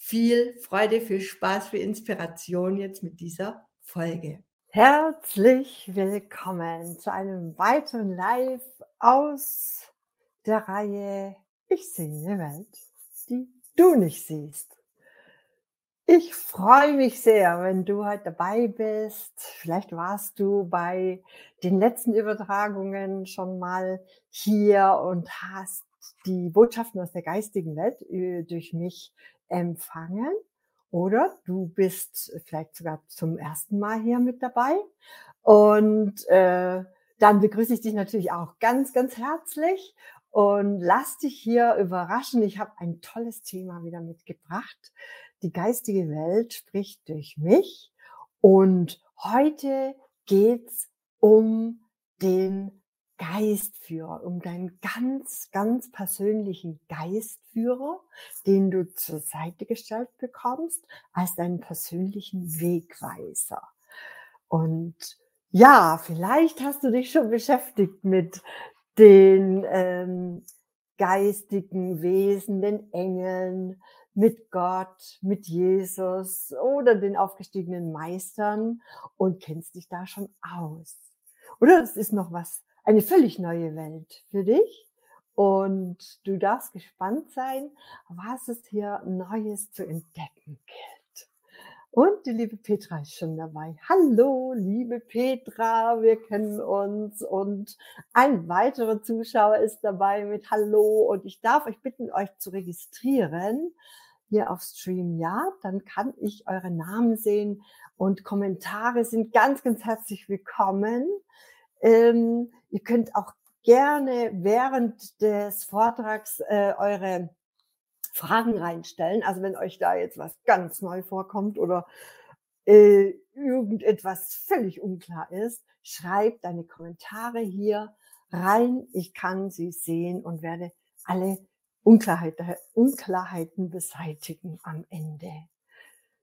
viel Freude, viel Spaß, viel Inspiration jetzt mit dieser Folge. Herzlich willkommen zu einem weiteren Live aus der Reihe Ich sehe eine Welt, die du nicht siehst. Ich freue mich sehr, wenn du heute dabei bist. Vielleicht warst du bei den letzten Übertragungen schon mal hier und hast die Botschaften aus der geistigen Welt äh, durch mich empfangen oder du bist vielleicht sogar zum ersten Mal hier mit dabei. Und äh, dann begrüße ich dich natürlich auch ganz, ganz herzlich und lass dich hier überraschen. Ich habe ein tolles Thema wieder mitgebracht. Die geistige Welt spricht durch mich. Und heute geht's um den Geistführer, um deinen ganz, ganz persönlichen Geistführer, den du zur Seite gestellt bekommst, als deinen persönlichen Wegweiser. Und ja, vielleicht hast du dich schon beschäftigt mit den ähm, geistigen Wesen, den Engeln, mit Gott, mit Jesus oder den aufgestiegenen Meistern und kennst dich da schon aus. Oder es ist noch was eine völlig neue Welt für dich. Und du darfst gespannt sein, was es hier Neues zu entdecken gilt. Und die liebe Petra ist schon dabei. Hallo, liebe Petra, wir kennen uns. Und ein weiterer Zuschauer ist dabei mit Hallo. Und ich darf euch bitten, euch zu registrieren hier auf Stream. Ja, dann kann ich eure Namen sehen und Kommentare sind ganz, ganz herzlich willkommen. Ähm, ihr könnt auch gerne während des Vortrags äh, eure Fragen reinstellen. Also wenn euch da jetzt was ganz neu vorkommt oder äh, irgendetwas völlig unklar ist, schreibt deine Kommentare hier rein. Ich kann sie sehen und werde alle Unklarheiten, Unklarheiten beseitigen am Ende.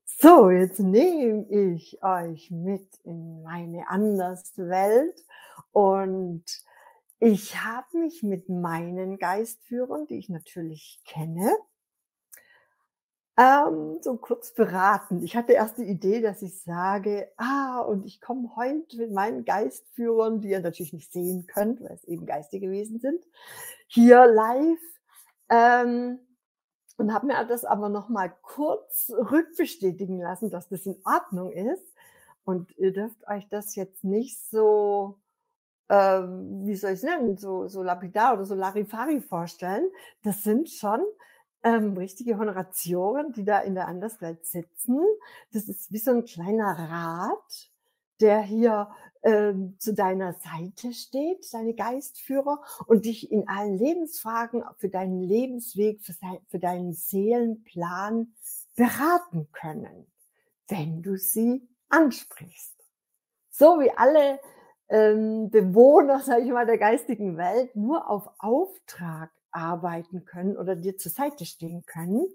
So, jetzt nehme ich euch mit in meine Anderswelt und ich habe mich mit meinen Geistführern, die ich natürlich kenne, ähm, so kurz beraten. Ich hatte erst die Idee, dass ich sage, ah, und ich komme heute mit meinen Geistführern, die ihr natürlich nicht sehen könnt, weil es eben geistige Wesen sind, hier live. Ähm, und habe mir das aber noch mal kurz rückbestätigen lassen, dass das in Ordnung ist. Und ihr dürft euch das jetzt nicht so, ähm, wie soll ich es nennen, so, so lapidar oder so Larifari vorstellen. Das sind schon ähm, richtige Honoratioren, die da in der Anderswelt sitzen. Das ist wie so ein kleiner Rat, der hier ähm, zu deiner Seite steht, deine Geistführer, und dich in allen Lebensfragen für deinen Lebensweg, für, für deinen Seelenplan beraten können, wenn du sie ansprichst. So wie alle ähm, Bewohner, sage ich mal, der geistigen Welt nur auf Auftrag arbeiten können oder dir zur Seite stehen können,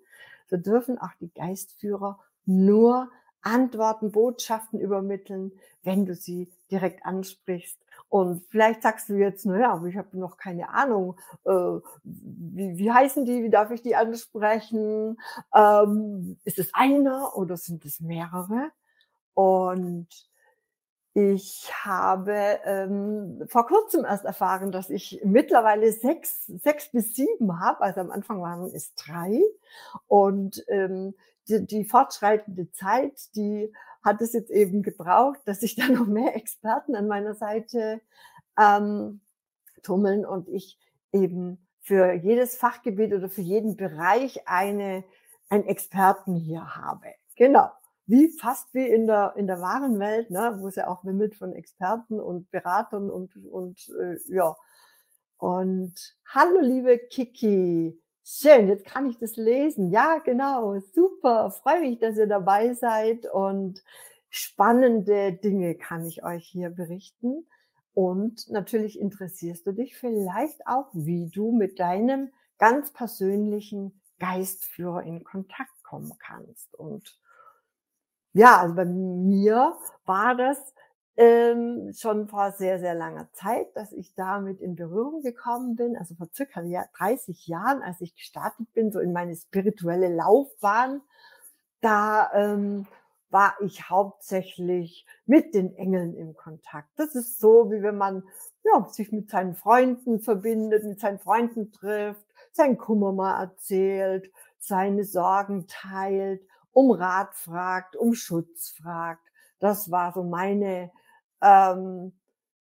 so dürfen auch die Geistführer nur Antworten, Botschaften übermitteln, wenn du sie direkt ansprichst. Und vielleicht sagst du jetzt, naja, aber ich habe noch keine Ahnung, äh, wie, wie heißen die, wie darf ich die ansprechen? Ähm, ist es einer oder sind es mehrere? Und ich habe ähm, vor kurzem erst erfahren, dass ich mittlerweile sechs, sechs bis sieben habe. Also am Anfang waren es drei. Und ähm, die, die fortschreitende Zeit, die hat es jetzt eben gebraucht, dass sich da noch mehr Experten an meiner Seite ähm, tummeln und ich eben für jedes Fachgebiet oder für jeden Bereich eine, einen Experten hier habe. Genau. Wie fast wie in der, in der wahren Welt, ne, wo es ja auch wimmelt von Experten und Beratern und, und äh, ja. Und hallo liebe Kiki, Schön, jetzt kann ich das lesen. Ja, genau, super. Freue mich, dass ihr dabei seid und spannende Dinge kann ich euch hier berichten. Und natürlich interessierst du dich vielleicht auch, wie du mit deinem ganz persönlichen Geistführer in Kontakt kommen kannst. Und ja, also bei mir war das ähm, schon vor sehr, sehr langer Zeit, dass ich damit in Berührung gekommen bin. Also vor circa 30 Jahren, als ich gestartet bin, so in meine spirituelle Laufbahn, da ähm, war ich hauptsächlich mit den Engeln im Kontakt. Das ist so, wie wenn man ja, sich mit seinen Freunden verbindet, mit seinen Freunden trifft, seinen Kummer mal erzählt, seine Sorgen teilt, um Rat fragt, um Schutz fragt. Das war so meine ähm,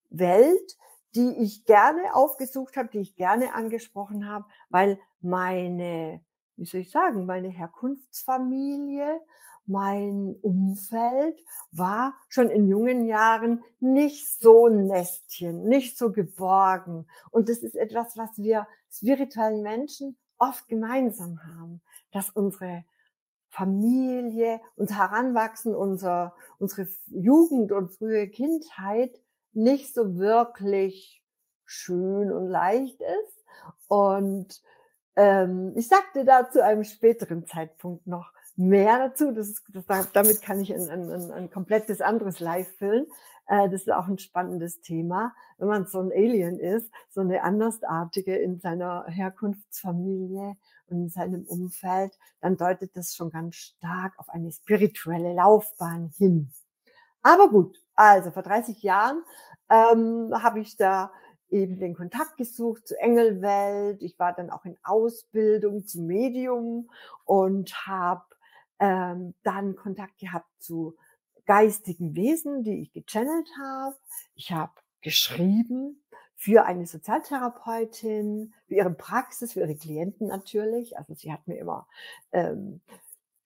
Welt, die ich gerne aufgesucht habe, die ich gerne angesprochen habe, weil meine, wie soll ich sagen, meine Herkunftsfamilie, mein Umfeld war schon in jungen Jahren nicht so Nestchen, nicht so geborgen. Und das ist etwas, was wir spirituellen Menschen oft gemeinsam haben, dass unsere Familie, unser Heranwachsen, unser, unsere Jugend und frühe Kindheit nicht so wirklich schön und leicht ist. Und ähm, ich sagte da zu einem späteren Zeitpunkt noch mehr dazu. Das ist, das, damit kann ich ein, ein, ein komplettes anderes Live füllen. Äh, das ist auch ein spannendes Thema. Wenn man so ein Alien ist, so eine Andersartige in seiner Herkunftsfamilie in seinem Umfeld, dann deutet das schon ganz stark auf eine spirituelle Laufbahn hin. Aber gut, also vor 30 Jahren ähm, habe ich da eben den Kontakt gesucht zur Engelwelt. Ich war dann auch in Ausbildung zum Medium und habe ähm, dann Kontakt gehabt zu geistigen Wesen, die ich gechannelt habe. Ich habe geschrieben für eine Sozialtherapeutin, für ihre Praxis, für ihre Klienten natürlich. Also sie hat mir immer ähm,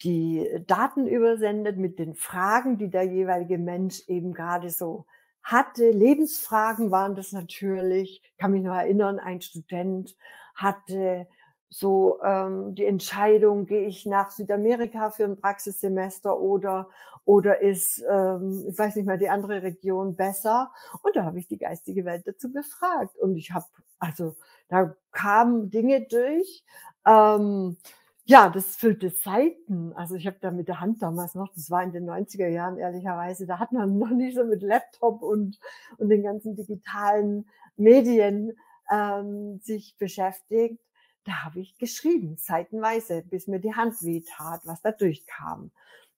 die Daten übersendet mit den Fragen, die der jeweilige Mensch eben gerade so hatte. Lebensfragen waren das natürlich. Ich kann mich noch erinnern, ein Student hatte so ähm, die Entscheidung, gehe ich nach Südamerika für ein Praxissemester oder oder ist, ähm, ich weiß nicht mal, die andere Region besser? Und da habe ich die geistige Welt dazu befragt. Und ich habe, also da kamen Dinge durch. Ähm, ja, das füllte Seiten. Also ich habe da mit der Hand damals noch, das war in den 90er Jahren ehrlicherweise, da hat man noch nicht so mit Laptop und, und den ganzen digitalen Medien ähm, sich beschäftigt. Da habe ich geschrieben, seitenweise, bis mir die Hand weh tat, was da durchkam.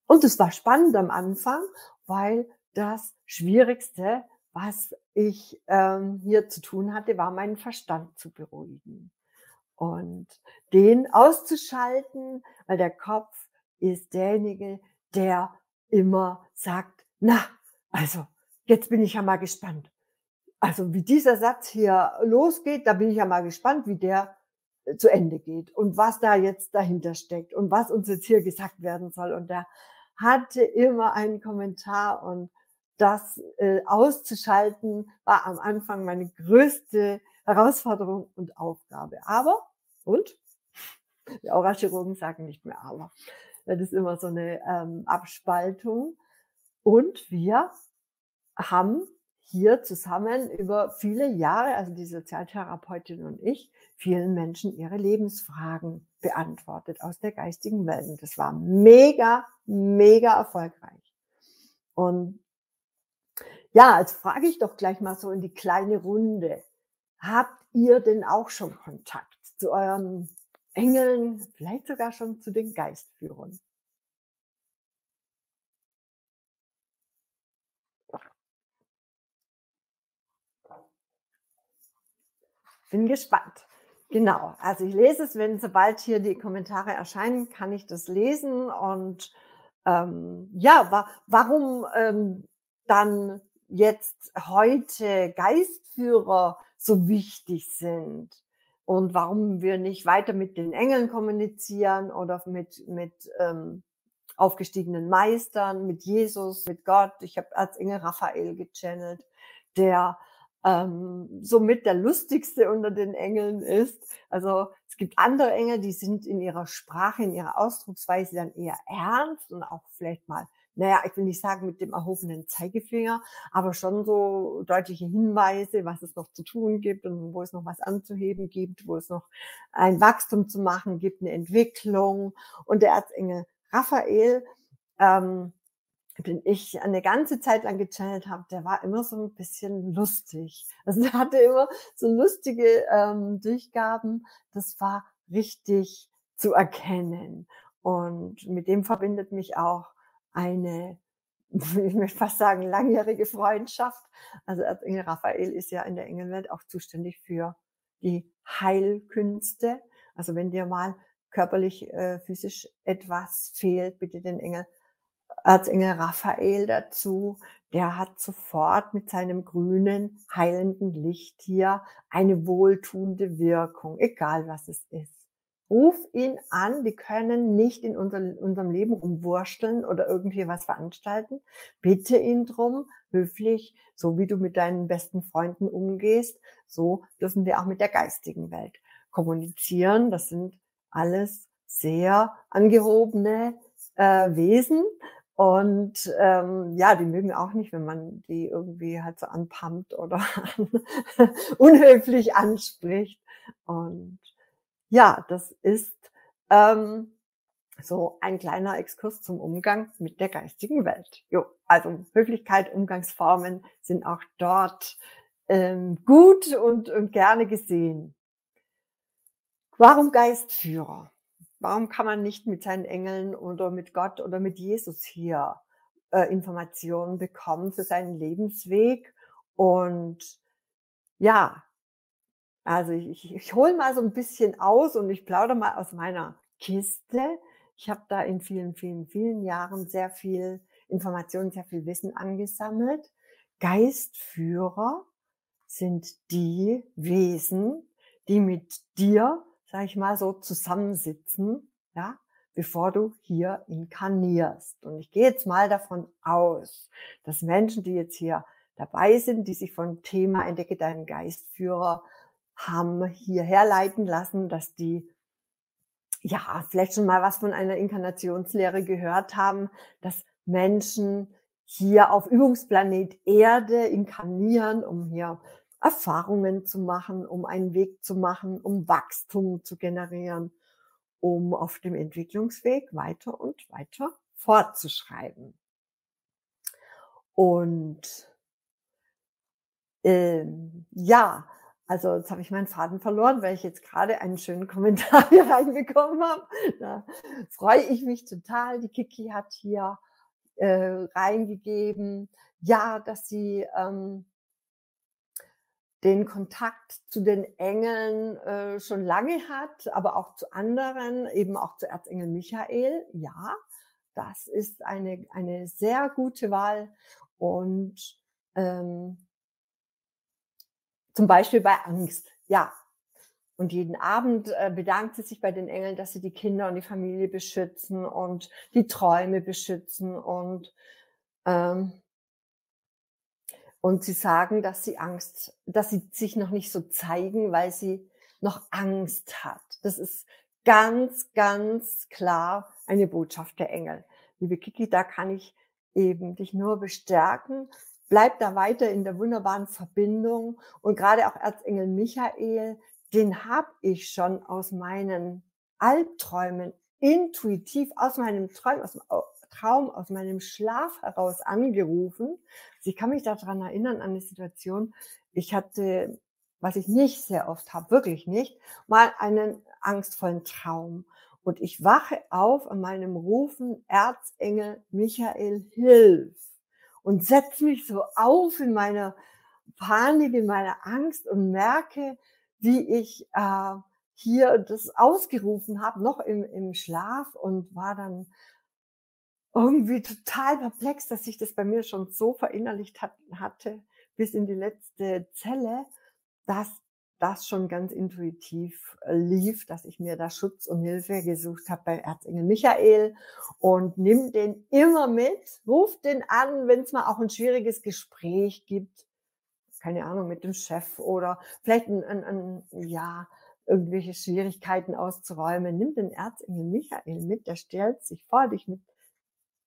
Und es war spannend am Anfang, weil das Schwierigste, was ich ähm, hier zu tun hatte, war meinen Verstand zu beruhigen und den auszuschalten, weil der Kopf ist derjenige, der immer sagt, na, also jetzt bin ich ja mal gespannt. Also wie dieser Satz hier losgeht, da bin ich ja mal gespannt, wie der zu Ende geht und was da jetzt dahinter steckt und was uns jetzt hier gesagt werden soll. Und der hatte immer einen Kommentar und das äh, auszuschalten war am Anfang meine größte Herausforderung und Aufgabe. Aber, und? Die Aurachirurgen sagen nicht mehr aber. Das ist immer so eine ähm, Abspaltung. Und wir haben hier zusammen über viele Jahre, also die Sozialtherapeutin und ich, vielen Menschen ihre Lebensfragen beantwortet aus der geistigen Welt. Und das war mega, mega erfolgreich. Und ja, jetzt frage ich doch gleich mal so in die kleine Runde. Habt ihr denn auch schon Kontakt zu euren Engeln, vielleicht sogar schon zu den Geistführern? Bin gespannt. Genau, also ich lese es, wenn sobald hier die Kommentare erscheinen, kann ich das lesen. Und ähm, ja, wa warum ähm, dann jetzt heute Geistführer so wichtig sind und warum wir nicht weiter mit den Engeln kommunizieren oder mit, mit ähm, aufgestiegenen Meistern, mit Jesus, mit Gott. Ich habe als Engel Raphael gechannelt, der ähm, somit der lustigste unter den Engeln ist. Also es gibt andere Engel, die sind in ihrer Sprache, in ihrer Ausdrucksweise dann eher ernst und auch vielleicht mal naja, ich will nicht sagen mit dem erhobenen Zeigefinger, aber schon so deutliche Hinweise, was es noch zu tun gibt und wo es noch was anzuheben gibt, wo es noch ein Wachstum zu machen gibt, eine Entwicklung. Und der Erzengel Raphael, ähm, den ich eine ganze Zeit lang gechannelt habe, der war immer so ein bisschen lustig. Also der hatte immer so lustige ähm, Durchgaben. Das war richtig zu erkennen. Und mit dem verbindet mich auch eine, ich möchte fast sagen, langjährige Freundschaft. Also Erzengel Raphael ist ja in der Engelwelt auch zuständig für die Heilkünste. Also wenn dir mal körperlich, äh, physisch etwas fehlt, bitte den Engel Erzengel Raphael dazu. Der hat sofort mit seinem grünen, heilenden Licht hier eine wohltuende Wirkung, egal was es ist. Ruf ihn an, die können nicht in unser, unserem Leben umwursteln oder irgendwie was veranstalten. Bitte ihn drum, höflich, so wie du mit deinen besten Freunden umgehst, so dürfen wir auch mit der geistigen Welt kommunizieren. Das sind alles sehr angehobene äh, Wesen, und ähm, ja, die mögen auch nicht, wenn man die irgendwie halt so anpumpt oder unhöflich anspricht. Und ja, das ist ähm, so ein kleiner Exkurs zum Umgang mit der geistigen Welt. Jo, also Höflichkeit, Umgangsformen sind auch dort ähm, gut und, und gerne gesehen. Warum Geistführer? Warum kann man nicht mit seinen Engeln oder mit Gott oder mit Jesus hier äh, Informationen bekommen für seinen Lebensweg? Und ja, also ich, ich hole mal so ein bisschen aus und ich plaudere mal aus meiner Kiste. Ich habe da in vielen, vielen, vielen Jahren sehr viel Informationen, sehr viel Wissen angesammelt. Geistführer sind die Wesen, die mit dir sag ich mal, so zusammensitzen, ja, bevor du hier inkarnierst. Und ich gehe jetzt mal davon aus, dass Menschen, die jetzt hier dabei sind, die sich vom Thema Entdecke deinen Geistführer haben hierher leiten lassen, dass die ja vielleicht schon mal was von einer Inkarnationslehre gehört haben, dass Menschen hier auf Übungsplanet Erde inkarnieren, um hier Erfahrungen zu machen, um einen Weg zu machen, um Wachstum zu generieren, um auf dem Entwicklungsweg weiter und weiter fortzuschreiben. Und ähm, ja, also jetzt habe ich meinen Faden verloren, weil ich jetzt gerade einen schönen Kommentar hier reinbekommen habe. Da freue ich mich total. Die Kiki hat hier äh, reingegeben, ja, dass sie ähm, den Kontakt zu den Engeln äh, schon lange hat, aber auch zu anderen, eben auch zu Erzengel Michael. Ja, das ist eine, eine sehr gute Wahl. Und ähm, zum Beispiel bei Angst, ja. Und jeden Abend äh, bedankt sie sich bei den Engeln, dass sie die Kinder und die Familie beschützen und die Träume beschützen und ähm, und sie sagen, dass sie Angst, dass sie sich noch nicht so zeigen, weil sie noch Angst hat. Das ist ganz, ganz klar eine Botschaft der Engel. Liebe Kiki, da kann ich eben dich nur bestärken. Bleib da weiter in der wunderbaren Verbindung. Und gerade auch Erzengel Michael, den habe ich schon aus meinen Albträumen intuitiv, aus meinem Träumen, aus, Traum aus meinem Schlaf heraus angerufen. Also ich kann mich daran erinnern an eine Situation. Ich hatte, was ich nicht sehr oft habe, wirklich nicht, mal einen angstvollen Traum. Und ich wache auf an meinem Rufen, Erzengel Michael, hilf! Und setze mich so auf in meiner Panik, in meiner Angst und merke, wie ich äh, hier das ausgerufen habe, noch im, im Schlaf und war dann irgendwie total perplex, dass ich das bei mir schon so verinnerlicht hat, hatte, bis in die letzte Zelle, dass das schon ganz intuitiv äh, lief, dass ich mir da Schutz und Hilfe gesucht habe bei Erzengel Michael und nimm den immer mit, ruf den an, wenn es mal auch ein schwieriges Gespräch gibt, keine Ahnung, mit dem Chef oder vielleicht ein, ein, ein ja, irgendwelche Schwierigkeiten auszuräumen. Nimm den Erzengel Michael mit, der stellt sich vor dich mit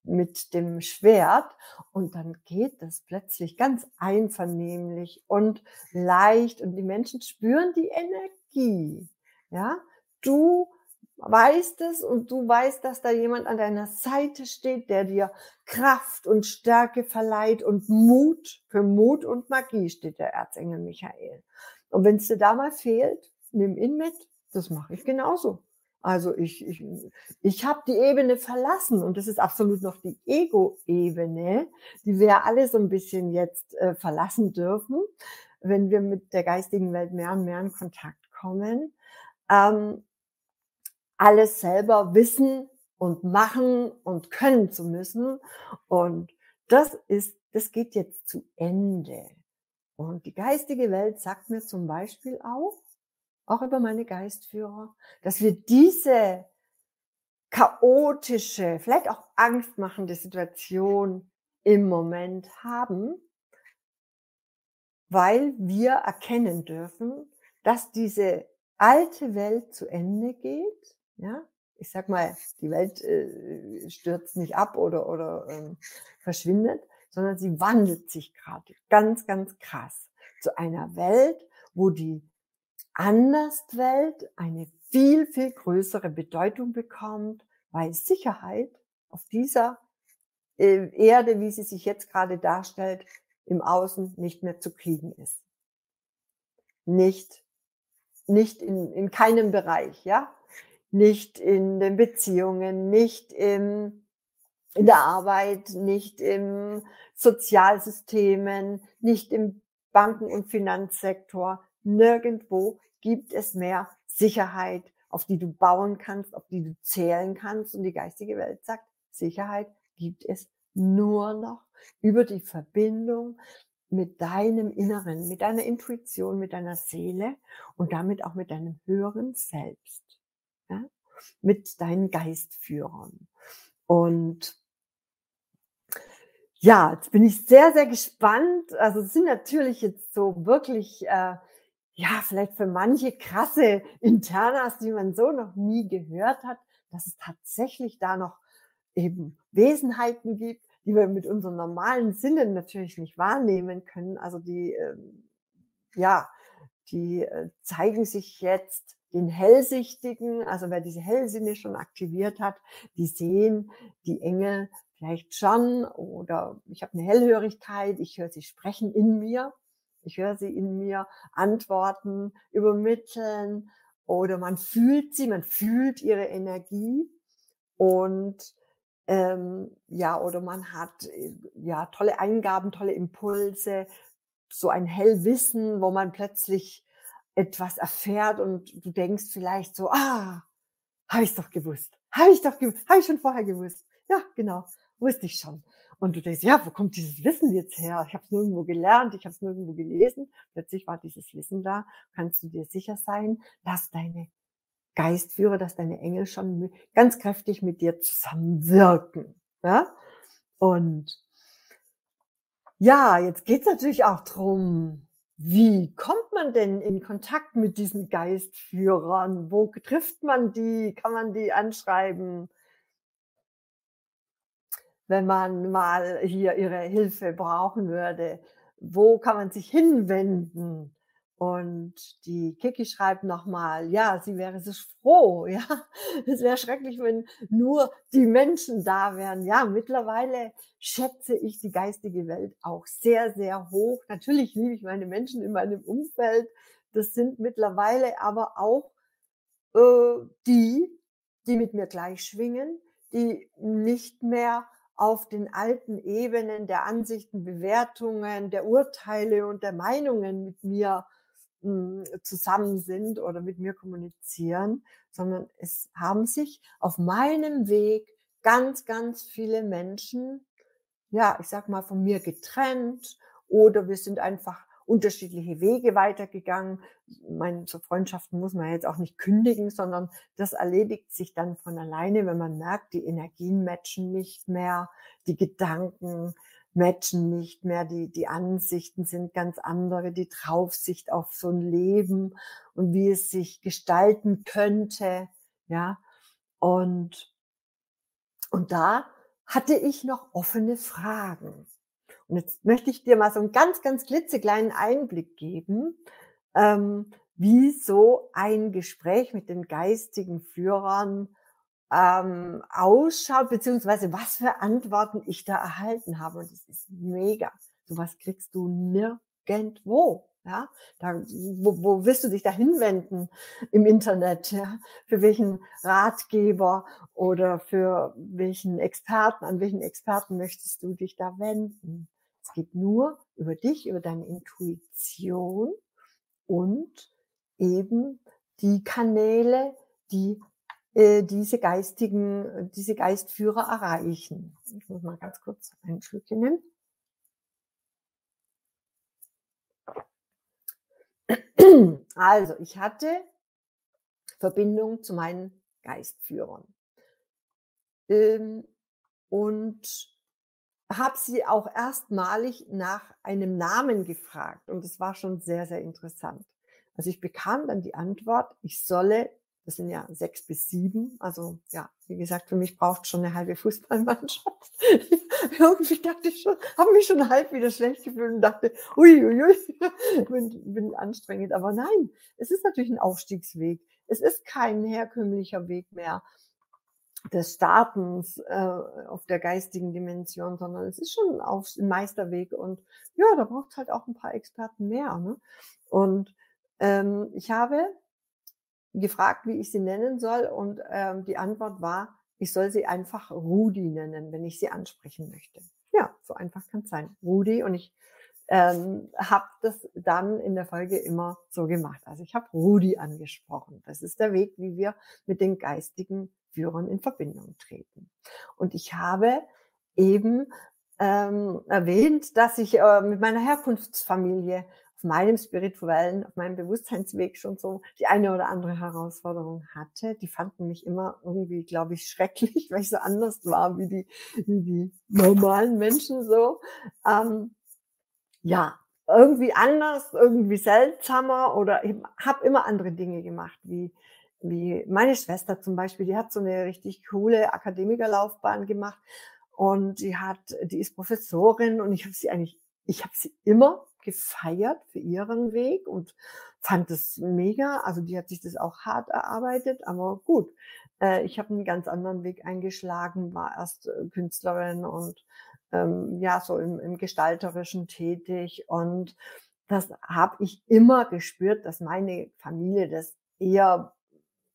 mit dem Schwert und dann geht das plötzlich ganz einvernehmlich und leicht und die Menschen spüren die Energie. Ja, du weißt es und du weißt, dass da jemand an deiner Seite steht, der dir Kraft und Stärke verleiht und Mut, für Mut und Magie steht der Erzengel Michael. Und wenn es dir da mal fehlt, nimm ihn mit. Das mache ich genauso. Also ich, ich, ich habe die Ebene verlassen und das ist absolut noch die Ego-Ebene, die wir alle so ein bisschen jetzt äh, verlassen dürfen, wenn wir mit der geistigen Welt mehr und mehr in Kontakt kommen. Ähm, alles selber wissen und machen und können zu müssen. Und das ist, das geht jetzt zu Ende. Und die geistige Welt sagt mir zum Beispiel auch, auch über meine Geistführer, dass wir diese chaotische, vielleicht auch angstmachende Situation im Moment haben, weil wir erkennen dürfen, dass diese alte Welt zu Ende geht. Ja, ich sag mal, die Welt äh, stürzt nicht ab oder, oder ähm, verschwindet, sondern sie wandelt sich gerade ganz, ganz krass zu einer Welt, wo die Anderswelt eine viel, viel größere Bedeutung bekommt, weil Sicherheit auf dieser äh, Erde, wie sie sich jetzt gerade darstellt, im Außen nicht mehr zu kriegen ist. Nicht, nicht in, in keinem Bereich, ja? Nicht in den Beziehungen, nicht im, in der Arbeit, nicht im Sozialsystemen, nicht im Banken- und Finanzsektor, Nirgendwo gibt es mehr Sicherheit, auf die du bauen kannst, auf die du zählen kannst. Und die geistige Welt sagt, Sicherheit gibt es nur noch über die Verbindung mit deinem Inneren, mit deiner Intuition, mit deiner Seele und damit auch mit deinem höheren Selbst, ja? mit deinen Geistführern. Und ja, jetzt bin ich sehr, sehr gespannt. Also es sind natürlich jetzt so wirklich, äh, ja, vielleicht für manche krasse Internas, die man so noch nie gehört hat, dass es tatsächlich da noch eben Wesenheiten gibt, die wir mit unseren normalen Sinnen natürlich nicht wahrnehmen können. Also die, äh, ja, die äh, zeigen sich jetzt den Hellsichtigen, also wer diese Hellsinne schon aktiviert hat, die sehen die Engel vielleicht schon oder ich habe eine Hellhörigkeit, ich höre sie sprechen in mir, ich höre sie in mir antworten, übermitteln oder man fühlt sie, man fühlt ihre Energie und ähm, ja, oder man hat äh, ja tolle Eingaben, tolle Impulse, so ein Hellwissen, wo man plötzlich etwas erfährt und du denkst vielleicht so, ah, habe ich doch gewusst, habe ich doch habe ich schon vorher gewusst. Ja, genau wusste ich schon. Und du denkst, ja, wo kommt dieses Wissen jetzt her? Ich habe es nirgendwo gelernt, ich habe es nirgendwo gelesen. Plötzlich war dieses Wissen da. Kannst du dir sicher sein, dass deine Geistführer, dass deine Engel schon ganz kräftig mit dir zusammenwirken. Ja? Und ja, jetzt geht's natürlich auch drum, wie kommt man denn in Kontakt mit diesen Geistführern? Wo trifft man die? Kann man die anschreiben? Wenn man mal hier ihre Hilfe brauchen würde. Wo kann man sich hinwenden? Und die Kiki schreibt nochmal, ja, sie wäre so froh, ja. Es wäre schrecklich, wenn nur die Menschen da wären. Ja, mittlerweile schätze ich die geistige Welt auch sehr, sehr hoch. Natürlich liebe ich meine Menschen in meinem Umfeld. Das sind mittlerweile aber auch äh, die, die mit mir gleich schwingen, die nicht mehr auf den alten Ebenen der Ansichten, Bewertungen, der Urteile und der Meinungen mit mir hm, zusammen sind oder mit mir kommunizieren, sondern es haben sich auf meinem Weg ganz, ganz viele Menschen, ja, ich sag mal, von mir getrennt oder wir sind einfach unterschiedliche Wege weitergegangen. Meine, so Freundschaften muss man jetzt auch nicht kündigen, sondern das erledigt sich dann von alleine, wenn man merkt, die Energien matchen nicht mehr, die Gedanken matchen nicht mehr, die, die Ansichten sind ganz andere, die Draufsicht auf so ein Leben und wie es sich gestalten könnte, ja. Und, und da hatte ich noch offene Fragen. Und jetzt möchte ich dir mal so einen ganz, ganz klitzekleinen Einblick geben, ähm, wie so ein Gespräch mit den geistigen Führern ähm, ausschaut, beziehungsweise was für Antworten ich da erhalten habe. Und das ist mega. Sowas kriegst du nirgendwo. Ja, da, wo, wo willst du dich da hinwenden im Internet? Ja? Für welchen Ratgeber oder für welchen Experten, an welchen Experten möchtest du dich da wenden? Geht nur über dich, über deine Intuition und eben die Kanäle, die äh, diese geistigen, diese Geistführer erreichen. Ich muss mal ganz kurz ein Schlückchen nehmen. Also, ich hatte Verbindung zu meinen Geistführern. Ähm, und habe sie auch erstmalig nach einem Namen gefragt. Und es war schon sehr, sehr interessant. Also ich bekam dann die Antwort, ich solle das sind ja sechs bis sieben. Also ja, wie gesagt, für mich braucht schon eine halbe Fußballmannschaft. Irgendwie dachte ich schon, habe mich schon halb wieder schlecht gefühlt und dachte, uiuiui, bin, bin anstrengend. Aber nein, es ist natürlich ein Aufstiegsweg. Es ist kein herkömmlicher Weg mehr des Startens äh, auf der geistigen Dimension, sondern es ist schon ein Meisterweg. Und ja, da braucht es halt auch ein paar Experten mehr. Ne? Und ähm, ich habe gefragt, wie ich sie nennen soll und ähm, die Antwort war, ich soll sie einfach Rudi nennen, wenn ich sie ansprechen möchte. Ja, so einfach kann es sein. Rudi und ich ähm, habe das dann in der Folge immer so gemacht. Also ich habe Rudi angesprochen. Das ist der Weg, wie wir mit den geistigen Führern in Verbindung treten. Und ich habe eben ähm, erwähnt, dass ich äh, mit meiner Herkunftsfamilie auf meinem spirituellen, auf meinem Bewusstseinsweg schon so die eine oder andere Herausforderung hatte. Die fanden mich immer irgendwie, glaube ich, schrecklich, weil ich so anders war wie die, wie die normalen Menschen so. Ähm, ja, irgendwie anders, irgendwie seltsamer oder habe immer andere Dinge gemacht, wie wie meine Schwester zum Beispiel, die hat so eine richtig coole Akademikerlaufbahn gemacht und die hat, die ist Professorin und ich habe sie eigentlich, ich habe sie immer gefeiert für ihren Weg und fand es mega. Also die hat sich das auch hart erarbeitet, aber gut. Äh, ich habe einen ganz anderen Weg eingeschlagen, war erst äh, Künstlerin und ähm, ja, so im, im Gestalterischen tätig. Und das habe ich immer gespürt, dass meine Familie das eher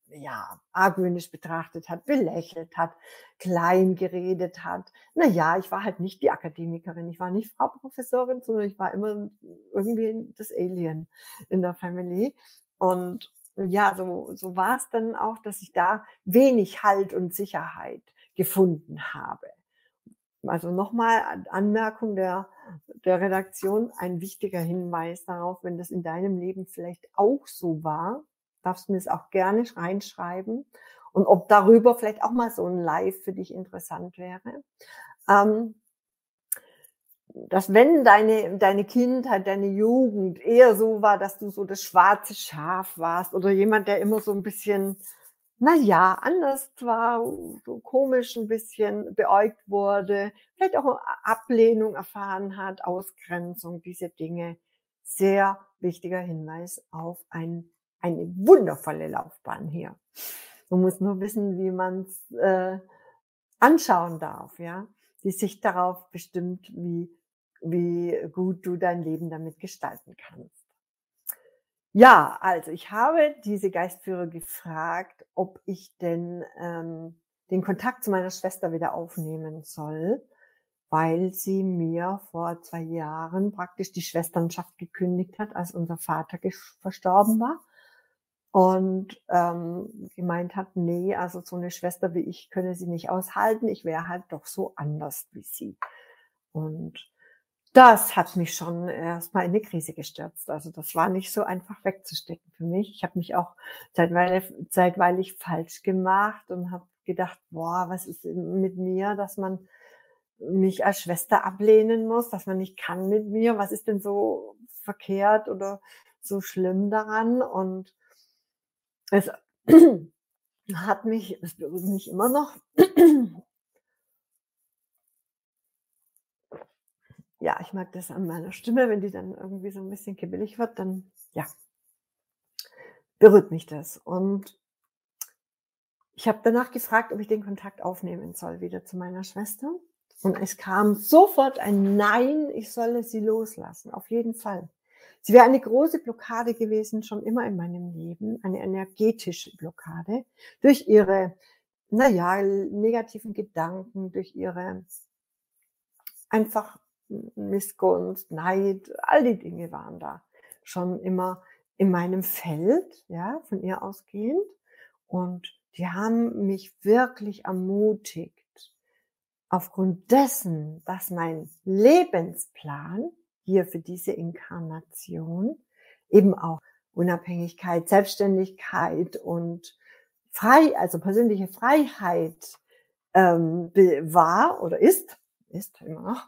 ja, argwöhnisch betrachtet hat, belächelt hat, klein geredet hat. Na ja, ich war halt nicht die Akademikerin, ich war nicht Frau Professorin, sondern ich war immer irgendwie das Alien in der Family. Und ja, so, so war es dann auch, dass ich da wenig Halt und Sicherheit gefunden habe. Also nochmal Anmerkung der, der Redaktion, ein wichtiger Hinweis darauf, wenn das in deinem Leben vielleicht auch so war, darfst du mir es auch gerne reinschreiben und ob darüber vielleicht auch mal so ein Live für dich interessant wäre. Ähm, dass wenn deine, deine Kindheit, deine Jugend eher so war, dass du so das schwarze Schaf warst oder jemand, der immer so ein bisschen, na ja, anders war, so komisch ein bisschen beäugt wurde, vielleicht auch Ablehnung erfahren hat, Ausgrenzung, diese Dinge. Sehr wichtiger Hinweis auf ein eine wundervolle Laufbahn hier. Man muss nur wissen, wie man es äh, anschauen darf, ja. Die Sicht darauf bestimmt, wie, wie gut du dein Leben damit gestalten kannst. Ja, also ich habe diese Geistführer gefragt, ob ich denn ähm, den Kontakt zu meiner Schwester wieder aufnehmen soll, weil sie mir vor zwei Jahren praktisch die Schwesternschaft gekündigt hat, als unser Vater verstorben war und ähm, gemeint hat, nee, also so eine Schwester wie ich könne sie nicht aushalten, ich wäre halt doch so anders wie sie. Und das hat mich schon erstmal in eine Krise gestürzt. Also das war nicht so einfach wegzustecken für mich. Ich habe mich auch zeitweilig, zeitweilig falsch gemacht und habe gedacht, boah, was ist mit mir, dass man mich als Schwester ablehnen muss, dass man nicht kann mit mir. Was ist denn so verkehrt oder so schlimm daran? Und es hat mich, es berührt mich immer noch. ja, ich mag das an meiner Stimme, wenn die dann irgendwie so ein bisschen kibbelig wird, dann, ja, berührt mich das. Und ich habe danach gefragt, ob ich den Kontakt aufnehmen soll wieder zu meiner Schwester. Und es kam sofort ein Nein, ich solle sie loslassen, auf jeden Fall. Sie wäre eine große Blockade gewesen, schon immer in meinem Leben, eine energetische Blockade, durch ihre, naja, negativen Gedanken, durch ihre einfach Missgunst, Neid, all die Dinge waren da schon immer in meinem Feld, ja, von ihr ausgehend. Und die haben mich wirklich ermutigt, aufgrund dessen, dass mein Lebensplan hier für diese Inkarnation eben auch Unabhängigkeit, Selbstständigkeit und frei, also persönliche Freiheit ähm, war oder ist, ist immer noch,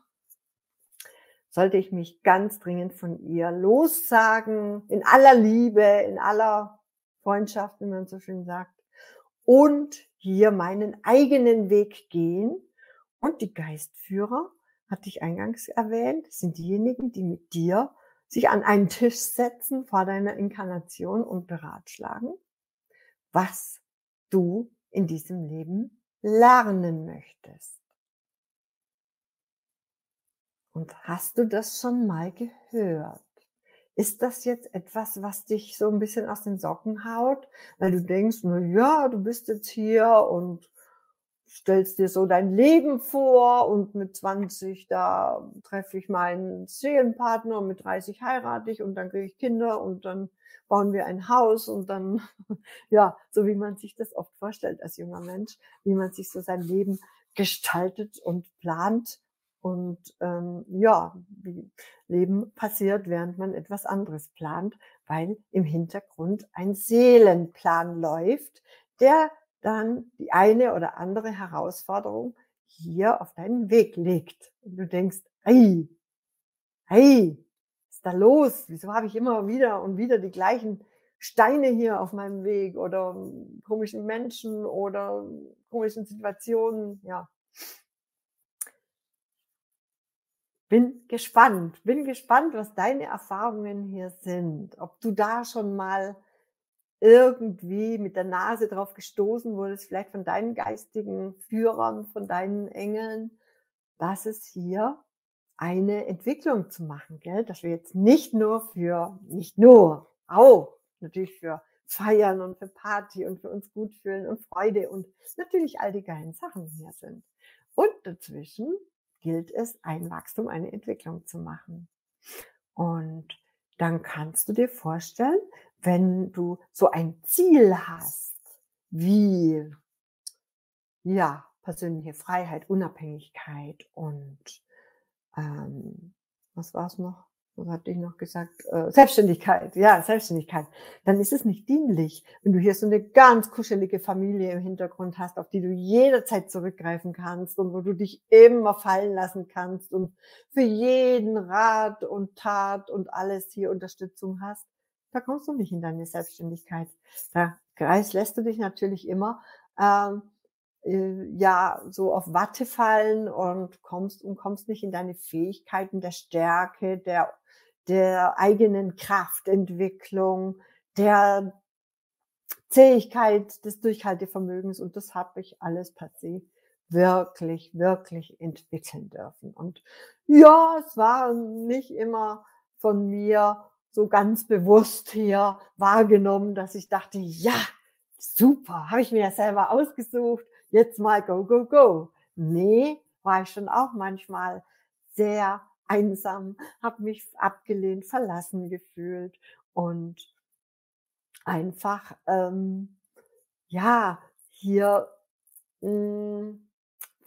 sollte ich mich ganz dringend von ihr lossagen, in aller Liebe, in aller Freundschaft, wie man so schön sagt, und hier meinen eigenen Weg gehen. Und die Geistführer, hatte ich eingangs erwähnt, sind diejenigen, die mit dir sich an einen Tisch setzen vor deiner Inkarnation und beratschlagen, was du in diesem Leben lernen möchtest. Und hast du das schon mal gehört? Ist das jetzt etwas, was dich so ein bisschen aus den Socken haut, weil du denkst, na ja, du bist jetzt hier und stellst dir so dein Leben vor und mit 20 da treffe ich meinen Seelenpartner und mit 30 heirate ich und dann kriege ich Kinder und dann bauen wir ein Haus und dann, ja, so wie man sich das oft vorstellt als junger Mensch, wie man sich so sein Leben gestaltet und plant und ähm, ja, wie Leben passiert, während man etwas anderes plant, weil im Hintergrund ein Seelenplan läuft, der dann die eine oder andere Herausforderung hier auf deinen Weg legt. Und du denkst, hey, hey, was ist da los? Wieso habe ich immer wieder und wieder die gleichen Steine hier auf meinem Weg oder komischen Menschen oder komischen Situationen? Ja, bin gespannt, bin gespannt, was deine Erfahrungen hier sind. Ob du da schon mal irgendwie mit der Nase drauf gestoßen wurdest, vielleicht von deinen geistigen Führern, von deinen Engeln, dass es hier eine Entwicklung zu machen, gell? Dass wir jetzt nicht nur für, nicht nur, auch natürlich für Feiern und für Party und für uns gut fühlen und Freude und natürlich all die geilen Sachen hier sind. Und dazwischen gilt es, ein Wachstum, eine Entwicklung zu machen. Und dann kannst du dir vorstellen, wenn du so ein Ziel hast, wie ja, persönliche Freiheit, Unabhängigkeit und ähm, was war es noch? Was hatte ich noch gesagt? Äh, Selbstständigkeit, ja, Selbstständigkeit. Dann ist es nicht dienlich, wenn du hier so eine ganz kuschelige Familie im Hintergrund hast, auf die du jederzeit zurückgreifen kannst und wo du dich immer fallen lassen kannst und für jeden Rat und Tat und alles hier Unterstützung hast. Da kommst du nicht in deine Selbstständigkeit. Da lässt du dich natürlich immer ähm, äh, ja so auf Watte fallen und kommst und kommst nicht in deine Fähigkeiten der Stärke, der der eigenen Kraftentwicklung, der Zähigkeit des Durchhaltevermögens und das habe ich alles per se wirklich, wirklich entwickeln dürfen. Und ja, es war nicht immer von mir so ganz bewusst hier wahrgenommen, dass ich dachte, ja, super, habe ich mir ja selber ausgesucht, jetzt mal go, go, go. Nee, war ich schon auch manchmal sehr einsam, habe mich abgelehnt, verlassen gefühlt und einfach, ähm, ja, hier mh, hm,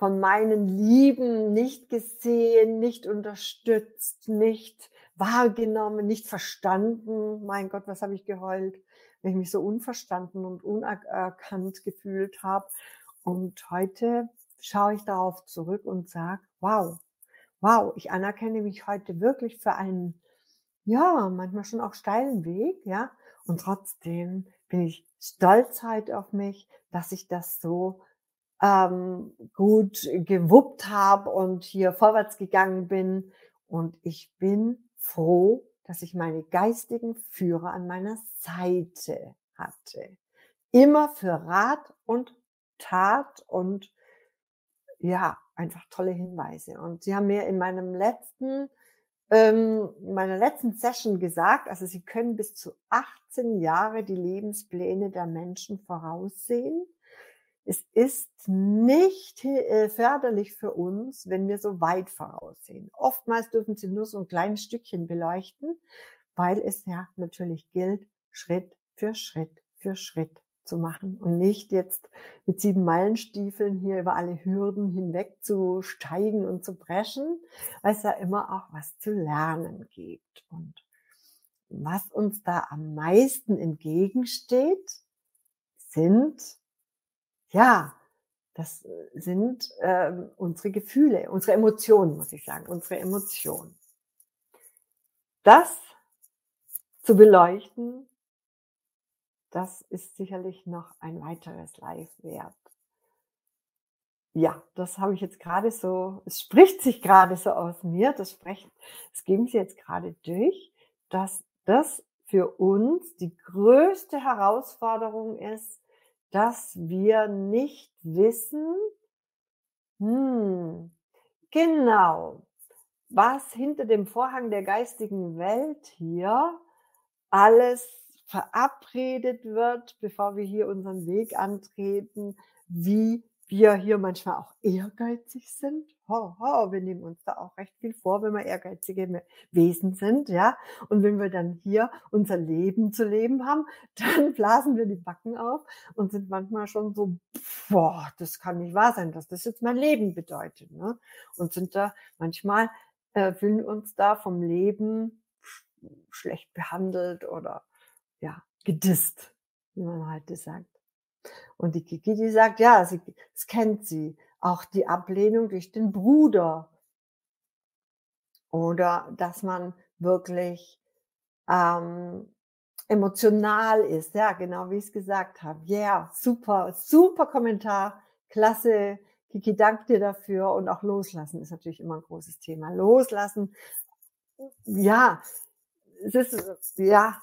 von meinen Lieben nicht gesehen, nicht unterstützt, nicht wahrgenommen, nicht verstanden. Mein Gott, was habe ich geheult, wenn ich mich so unverstanden und unerkannt gefühlt habe. Und heute schaue ich darauf zurück und sage, wow, wow, ich anerkenne mich heute wirklich für einen, ja, manchmal schon auch steilen Weg, ja. Und trotzdem bin ich stolz heute auf mich, dass ich das so ähm, gut gewuppt habe und hier vorwärts gegangen bin Und ich bin froh, dass ich meine geistigen Führer an meiner Seite hatte. Immer für Rat und Tat und ja, einfach tolle Hinweise. Und sie haben mir in meinem letzten, ähm, in meiner letzten Session gesagt, also sie können bis zu 18 Jahre die Lebenspläne der Menschen voraussehen. Es ist nicht äh, förderlich für uns, wenn wir so weit voraussehen. Oftmals dürfen sie nur so ein kleines Stückchen beleuchten, weil es ja natürlich gilt, Schritt für Schritt für Schritt zu machen und nicht jetzt mit sieben Meilenstiefeln hier über alle Hürden hinweg zu steigen und zu brechen, weil es ja immer auch was zu lernen gibt. Und was uns da am meisten entgegensteht, sind ja, das sind äh, unsere Gefühle, unsere Emotionen, muss ich sagen, unsere Emotionen. Das zu beleuchten, das ist sicherlich noch ein weiteres Live wert. Ja, das habe ich jetzt gerade so, es spricht sich gerade so aus mir, das spricht, es geben Sie jetzt gerade durch, dass das für uns die größte Herausforderung ist, dass wir nicht wissen, hm, genau, was hinter dem Vorhang der geistigen Welt hier alles verabredet wird, bevor wir hier unseren Weg antreten, wie wir hier manchmal auch ehrgeizig sind. Ho, ho, wir nehmen uns da auch recht viel vor, wenn wir ehrgeizige Wesen sind, ja. Und wenn wir dann hier unser Leben zu leben haben, dann blasen wir die Backen auf und sind manchmal schon so, boah, das kann nicht wahr sein, dass das jetzt mein Leben bedeutet, ne? Und sind da manchmal äh, fühlen uns da vom Leben schlecht behandelt oder ja gedisst, wie man heute sagt. Und die Kiki, die sagt, ja, sie, es kennt sie. Auch die Ablehnung durch den Bruder. Oder dass man wirklich ähm, emotional ist. Ja, genau wie ich es gesagt habe. Ja, yeah, super, super Kommentar. Klasse. Kiki, danke dir dafür. Und auch loslassen ist natürlich immer ein großes Thema. Loslassen. Ja, es ist, ja,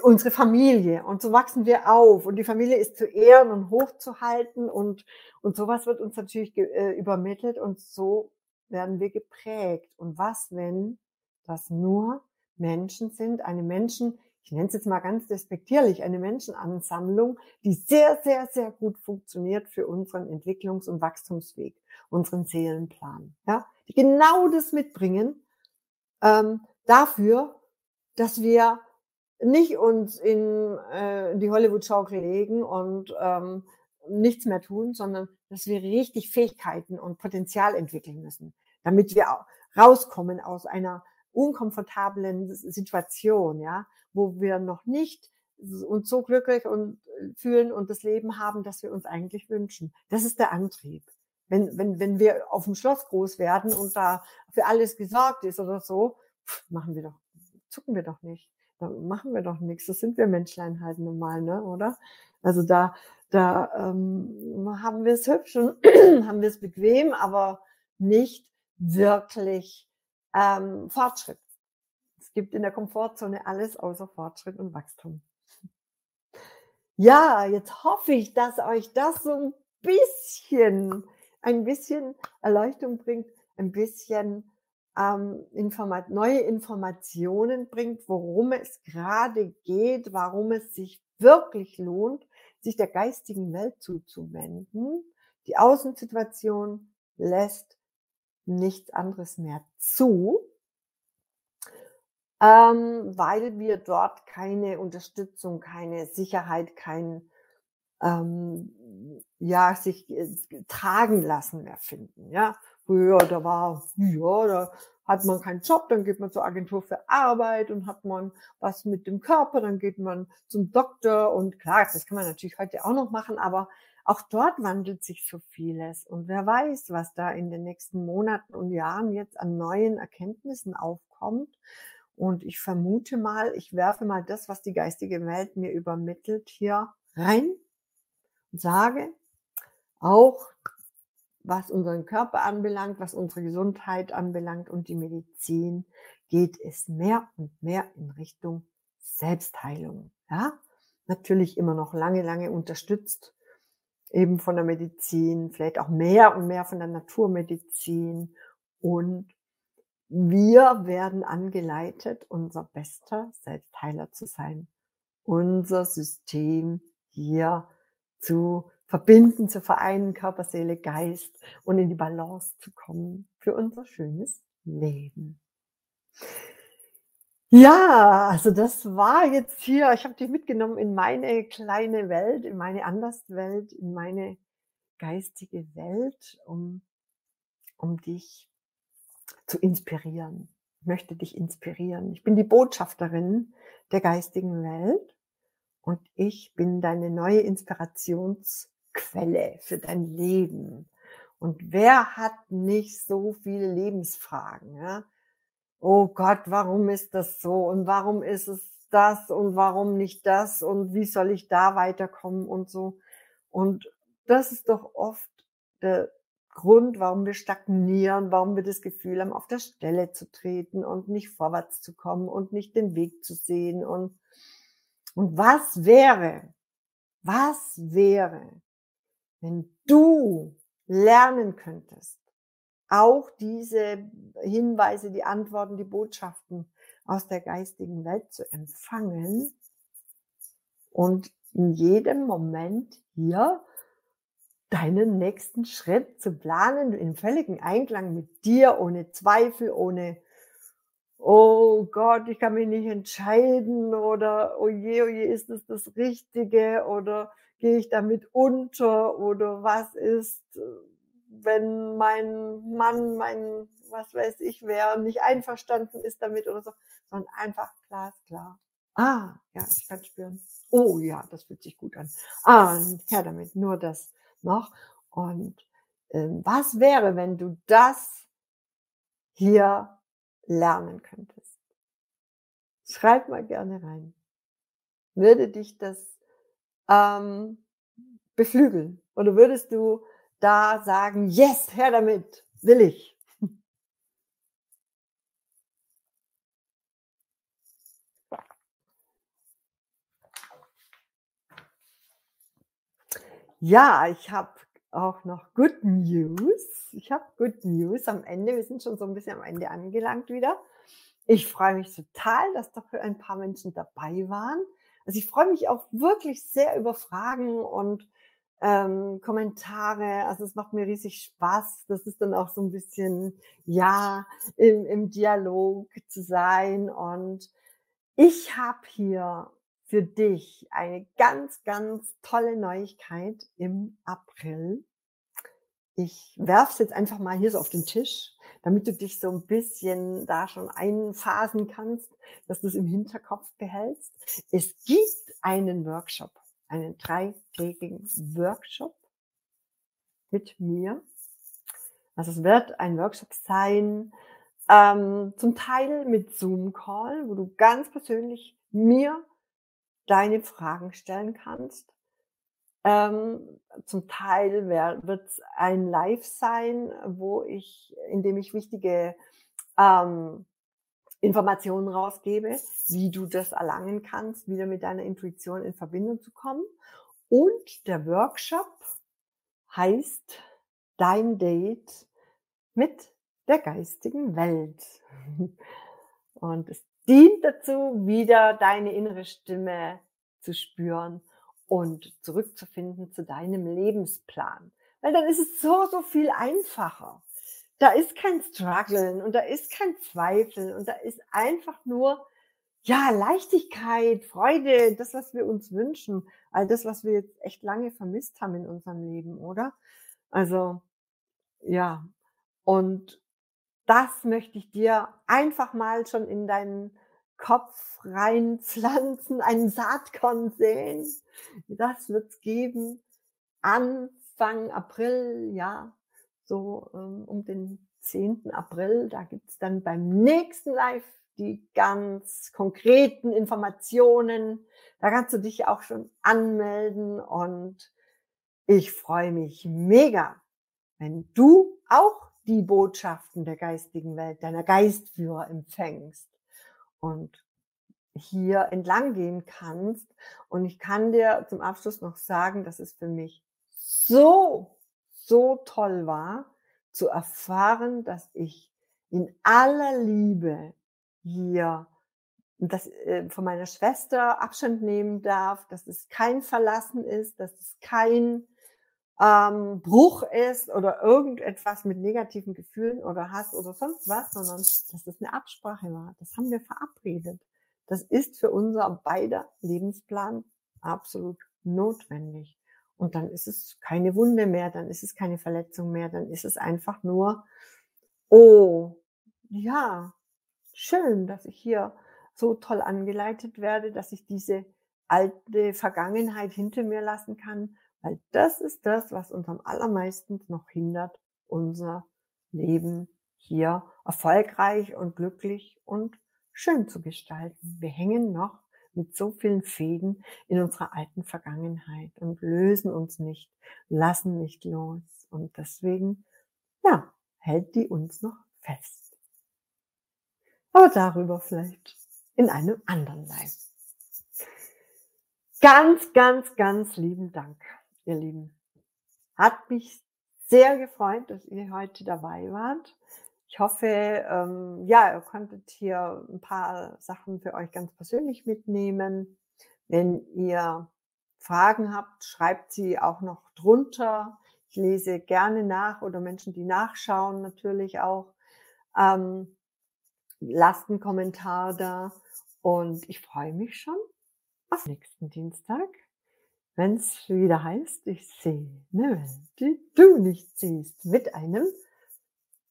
unsere Familie. Und so wachsen wir auf. Und die Familie ist zu ehren und hochzuhalten. Und, und sowas wird uns natürlich äh, übermittelt. Und so werden wir geprägt. Und was, wenn das nur Menschen sind, eine Menschen, ich nenne es jetzt mal ganz despektierlich, eine Menschenansammlung, die sehr, sehr, sehr gut funktioniert für unseren Entwicklungs- und Wachstumsweg, unseren Seelenplan. Ja, die genau das mitbringen ähm, dafür, dass wir nicht uns in äh, die Hollywood-Schaukel legen und ähm, nichts mehr tun, sondern dass wir richtig Fähigkeiten und Potenzial entwickeln müssen, damit wir rauskommen aus einer unkomfortablen Situation, ja, wo wir noch nicht uns so glücklich und äh, fühlen und das Leben haben, das wir uns eigentlich wünschen. Das ist der Antrieb. Wenn, wenn, wenn wir auf dem Schloss groß werden und da für alles gesorgt ist oder so, machen wir doch, zucken wir doch nicht da machen wir doch nichts. Das sind wir Menschlein halt normal, ne, oder? Also da, da ähm, haben wir es hübsch und haben wir es bequem, aber nicht wirklich ähm, Fortschritt. Es gibt in der Komfortzone alles außer Fortschritt und Wachstum. Ja, jetzt hoffe ich, dass euch das so ein bisschen, ein bisschen Erleuchtung bringt, ein bisschen ähm, Informat neue Informationen bringt, worum es gerade geht, warum es sich wirklich lohnt, sich der geistigen Welt zuzuwenden. Die Außensituation lässt nichts anderes mehr zu, ähm, weil wir dort keine Unterstützung, keine Sicherheit, kein ähm, ja sich äh, tragen lassen mehr finden. Ja, Früher, da war, ja, da hat man keinen Job, dann geht man zur Agentur für Arbeit und hat man was mit dem Körper, dann geht man zum Doktor und klar, das kann man natürlich heute auch noch machen, aber auch dort wandelt sich so vieles und wer weiß, was da in den nächsten Monaten und Jahren jetzt an neuen Erkenntnissen aufkommt. Und ich vermute mal, ich werfe mal das, was die geistige Welt mir übermittelt, hier rein und sage, auch was unseren Körper anbelangt, was unsere Gesundheit anbelangt und die Medizin, geht es mehr und mehr in Richtung Selbstheilung. Ja, natürlich immer noch lange, lange unterstützt eben von der Medizin, vielleicht auch mehr und mehr von der Naturmedizin. Und wir werden angeleitet, unser bester Selbstheiler zu sein, unser System hier zu verbinden, zu vereinen, Körper, Seele, Geist und in die Balance zu kommen für unser schönes Leben. Ja, also das war jetzt hier, ich habe dich mitgenommen in meine kleine Welt, in meine Anderswelt, in meine geistige Welt, um, um dich zu inspirieren. Ich möchte dich inspirieren. Ich bin die Botschafterin der geistigen Welt und ich bin deine neue Inspirationsquelle für dein Leben. Und wer hat nicht so viele Lebensfragen? Ja? oh Gott, warum ist das so und warum ist es das und warum nicht das und wie soll ich da weiterkommen und so. Und das ist doch oft der Grund, warum wir stagnieren, warum wir das Gefühl haben, auf der Stelle zu treten und nicht vorwärts zu kommen und nicht den Weg zu sehen. Und, und was wäre, was wäre, wenn du lernen könntest, auch diese Hinweise, die Antworten, die Botschaften aus der geistigen Welt zu empfangen und in jedem Moment hier deinen nächsten Schritt zu planen, in völligen Einklang mit dir, ohne Zweifel, ohne, oh Gott, ich kann mich nicht entscheiden oder, oh je, oh je, ist das das Richtige oder gehe ich damit unter oder was ist, wenn mein Mann, mein, was weiß ich wer, nicht einverstanden ist damit oder so, sondern einfach glasklar. Ah, ja, ich kann spüren. Oh ja, das fühlt sich gut an. Ah, her damit, nur das noch. Und ähm, was wäre, wenn du das hier lernen könntest? Schreib mal gerne rein. Würde dich das ähm, beflügeln? Oder würdest du da sagen, yes, her damit, will ich. Ja, ich habe auch noch Good News. Ich habe Good News am Ende. Wir sind schon so ein bisschen am Ende angelangt wieder. Ich freue mich total, dass doch ein paar Menschen dabei waren. Also ich freue mich auch wirklich sehr über Fragen und ähm, Kommentare. Also es macht mir riesig Spaß. Das ist dann auch so ein bisschen, ja, im, im Dialog zu sein. Und ich habe hier für dich eine ganz, ganz tolle Neuigkeit im April. Ich werfe es jetzt einfach mal hier so auf den Tisch, damit du dich so ein bisschen da schon einphasen kannst, dass du es im Hinterkopf behältst. Es gibt einen Workshop einen dreitägigen Workshop mit mir. Also es wird ein Workshop sein, ähm, zum Teil mit Zoom-Call, wo du ganz persönlich mir deine Fragen stellen kannst. Ähm, zum Teil wird es ein Live sein, wo ich, in dem ich wichtige ähm, Informationen rausgebe, wie du das erlangen kannst, wieder mit deiner Intuition in Verbindung zu kommen. Und der Workshop heißt Dein Date mit der geistigen Welt. Und es dient dazu, wieder deine innere Stimme zu spüren und zurückzufinden zu deinem Lebensplan. Weil dann ist es so, so viel einfacher. Da ist kein Struggeln und da ist kein Zweifel und da ist einfach nur, ja, Leichtigkeit, Freude, das, was wir uns wünschen, all das, was wir jetzt echt lange vermisst haben in unserem Leben, oder? Also, ja. Und das möchte ich dir einfach mal schon in deinen Kopf reinpflanzen, einen Saatkorn sehen. Das wird's geben. Anfang April, ja, so ähm, um den 10. April. Da gibt's dann beim nächsten Live die ganz konkreten Informationen. Da kannst du dich auch schon anmelden und ich freue mich mega, wenn du auch die Botschaften der geistigen Welt, deiner Geistführer empfängst und hier entlang gehen kannst. Und ich kann dir zum Abschluss noch sagen, dass es für mich so, so toll war, zu erfahren, dass ich in aller Liebe hier das, äh, von meiner Schwester Abstand nehmen darf, dass es kein Verlassen ist, dass es kein ähm, Bruch ist oder irgendetwas mit negativen Gefühlen oder Hass oder sonst was, sondern dass das eine Absprache war. Das haben wir verabredet. Das ist für unser beider Lebensplan absolut notwendig. Und dann ist es keine Wunde mehr, dann ist es keine Verletzung mehr, dann ist es einfach nur, oh, ja, schön, dass ich hier so toll angeleitet werde, dass ich diese alte Vergangenheit hinter mir lassen kann, weil das ist das, was uns am allermeisten noch hindert, unser Leben hier erfolgreich und glücklich und schön zu gestalten. Wir hängen noch mit so vielen Fäden in unserer alten Vergangenheit und lösen uns nicht, lassen nicht los. Und deswegen, ja, hält die uns noch fest. Aber darüber vielleicht in einem anderen Live. Ganz, ganz, ganz lieben Dank, ihr Lieben. Hat mich sehr gefreut, dass ihr heute dabei wart. Ich hoffe, ähm, ja, ihr konntet hier ein paar Sachen für euch ganz persönlich mitnehmen. Wenn ihr Fragen habt, schreibt sie auch noch drunter. Ich lese gerne nach oder Menschen, die nachschauen, natürlich auch. Ähm, lasst einen Kommentar da und ich freue mich schon auf nächsten Dienstag, wenn es wieder heißt, ich sehe eine Welt, die du nicht siehst, mit einem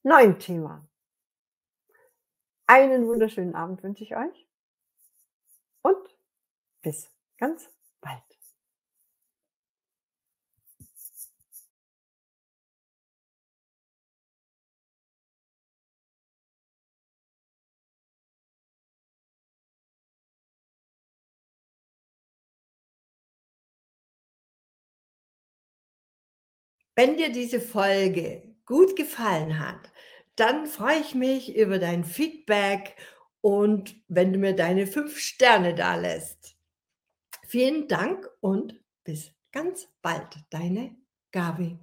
neuen Thema. Einen wunderschönen Abend wünsche ich euch und bis ganz bald. Wenn dir diese Folge gut gefallen hat, dann freue ich mich über dein Feedback und wenn du mir deine fünf Sterne da lässt. Vielen Dank und bis ganz bald, deine Gabi.